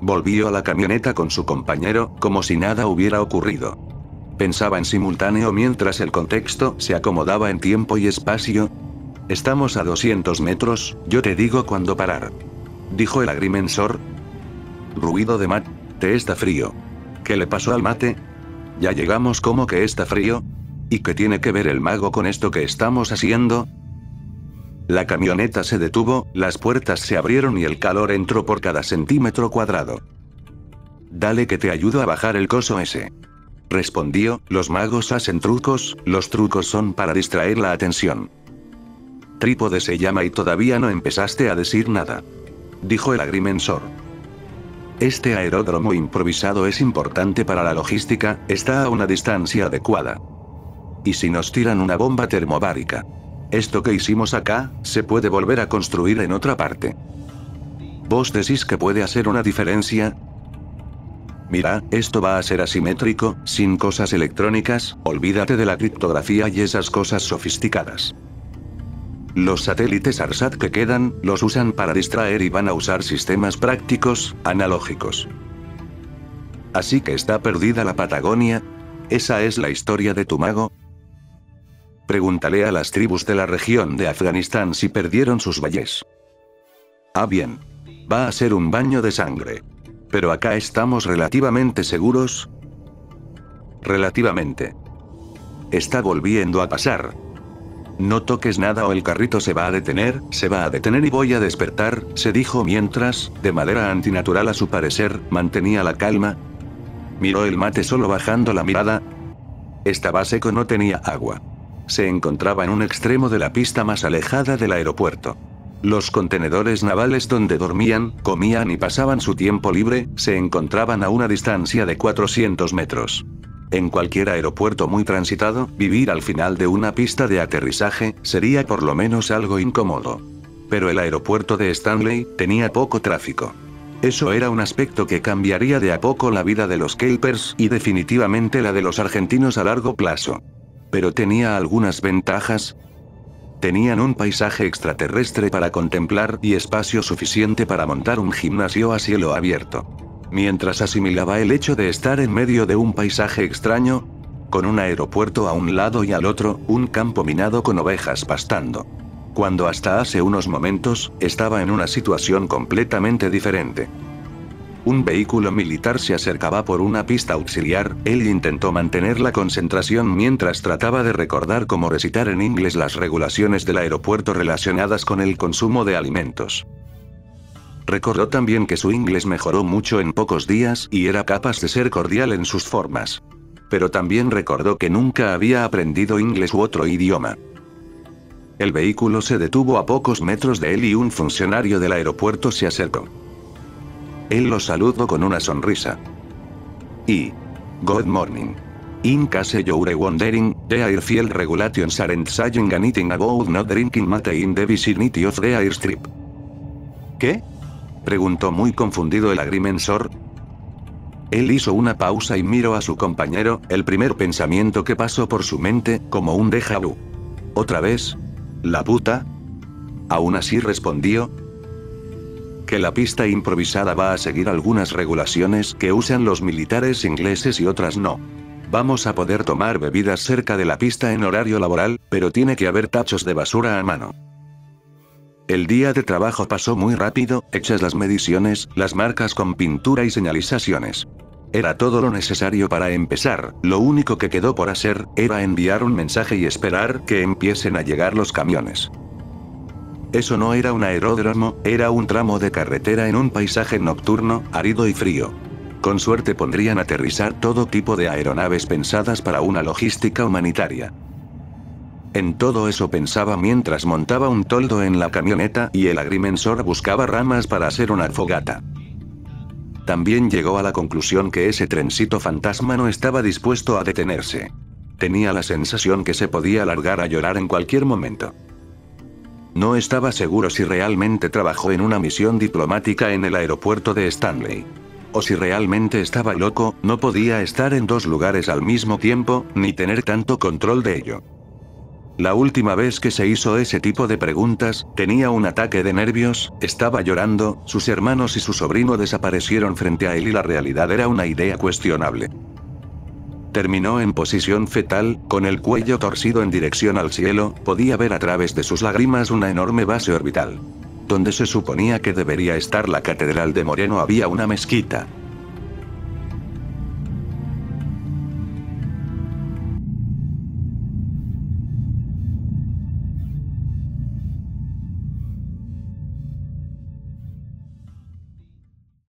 Volvió a la camioneta con su compañero, como si nada hubiera ocurrido. Pensaba en simultáneo mientras el contexto se acomodaba en tiempo y espacio. Estamos a 200 metros, yo te digo cuándo parar. Dijo el agrimensor. Ruido de mate. Está frío. ¿Qué le pasó al mate? Ya llegamos como que está frío. ¿Y qué tiene que ver el mago con esto que estamos haciendo? La camioneta se detuvo, las puertas se abrieron y el calor entró por cada centímetro cuadrado. Dale que te ayudo a bajar el coso ese. Respondió, los magos hacen trucos, los trucos son para distraer la atención. Trípode se llama y todavía no empezaste a decir nada. Dijo el agrimensor. Este aeródromo improvisado es importante para la logística, está a una distancia adecuada. ¿Y si nos tiran una bomba termobárica? Esto que hicimos acá, se puede volver a construir en otra parte. ¿Vos decís que puede hacer una diferencia? Mira, esto va a ser asimétrico, sin cosas electrónicas, olvídate de la criptografía y esas cosas sofisticadas. Los satélites ARSAT que quedan, los usan para distraer y van a usar sistemas prácticos, analógicos. Así que está perdida la Patagonia. ¿Esa es la historia de tu mago? Pregúntale a las tribus de la región de Afganistán si perdieron sus valles. Ah bien. Va a ser un baño de sangre. Pero acá estamos relativamente seguros. Relativamente. Está volviendo a pasar. No toques nada o el carrito se va a detener, se va a detener y voy a despertar, se dijo mientras, de manera antinatural a su parecer, mantenía la calma. Miró el mate solo bajando la mirada. Estaba seco, no tenía agua. Se encontraba en un extremo de la pista más alejada del aeropuerto. Los contenedores navales donde dormían, comían y pasaban su tiempo libre, se encontraban a una distancia de 400 metros. En cualquier aeropuerto muy transitado, vivir al final de una pista de aterrizaje, sería por lo menos algo incómodo. Pero el aeropuerto de Stanley, tenía poco tráfico. Eso era un aspecto que cambiaría de a poco la vida de los Kelpers y definitivamente la de los argentinos a largo plazo. Pero tenía algunas ventajas, Tenían un paisaje extraterrestre para contemplar y espacio suficiente para montar un gimnasio a cielo abierto. Mientras asimilaba el hecho de estar en medio de un paisaje extraño, con un aeropuerto a un lado y al otro, un campo minado con ovejas pastando. Cuando hasta hace unos momentos, estaba en una situación completamente diferente. Un vehículo militar se acercaba por una pista auxiliar, él intentó mantener la concentración mientras trataba de recordar cómo recitar en inglés las regulaciones del aeropuerto relacionadas con el consumo de alimentos. Recordó también que su inglés mejoró mucho en pocos días y era capaz de ser cordial en sus formas. Pero también recordó que nunca había aprendido inglés u otro idioma. El vehículo se detuvo a pocos metros de él y un funcionario del aeropuerto se acercó. Él lo saludó con una sonrisa. Y. Good morning. In case you're wondering, the airfield regulations aren't saying anything about not drinking mate in the vicinity of the airstrip. ¿Qué? Preguntó muy confundido el agrimensor. Él hizo una pausa y miró a su compañero, el primer pensamiento que pasó por su mente, como un déjà vu. ¿Otra vez? ¿La puta? Aún así respondió, que la pista improvisada va a seguir algunas regulaciones que usan los militares ingleses y otras no. Vamos a poder tomar bebidas cerca de la pista en horario laboral, pero tiene que haber tachos de basura a mano. El día de trabajo pasó muy rápido, hechas las mediciones, las marcas con pintura y señalizaciones. Era todo lo necesario para empezar, lo único que quedó por hacer, era enviar un mensaje y esperar que empiecen a llegar los camiones. Eso no era un aeródromo, era un tramo de carretera en un paisaje nocturno, árido y frío. Con suerte pondrían aterrizar todo tipo de aeronaves pensadas para una logística humanitaria. En todo eso pensaba mientras montaba un toldo en la camioneta y el agrimensor buscaba ramas para hacer una fogata. También llegó a la conclusión que ese trencito fantasma no estaba dispuesto a detenerse. Tenía la sensación que se podía largar a llorar en cualquier momento. No estaba seguro si realmente trabajó en una misión diplomática en el aeropuerto de Stanley. O si realmente estaba loco, no podía estar en dos lugares al mismo tiempo, ni tener tanto control de ello. La última vez que se hizo ese tipo de preguntas, tenía un ataque de nervios, estaba llorando, sus hermanos y su sobrino desaparecieron frente a él y la realidad era una idea cuestionable. Terminó en posición fetal, con el cuello torcido en dirección al cielo, podía ver a través de sus lágrimas una enorme base orbital. Donde se suponía que debería estar la catedral de Moreno había una mezquita.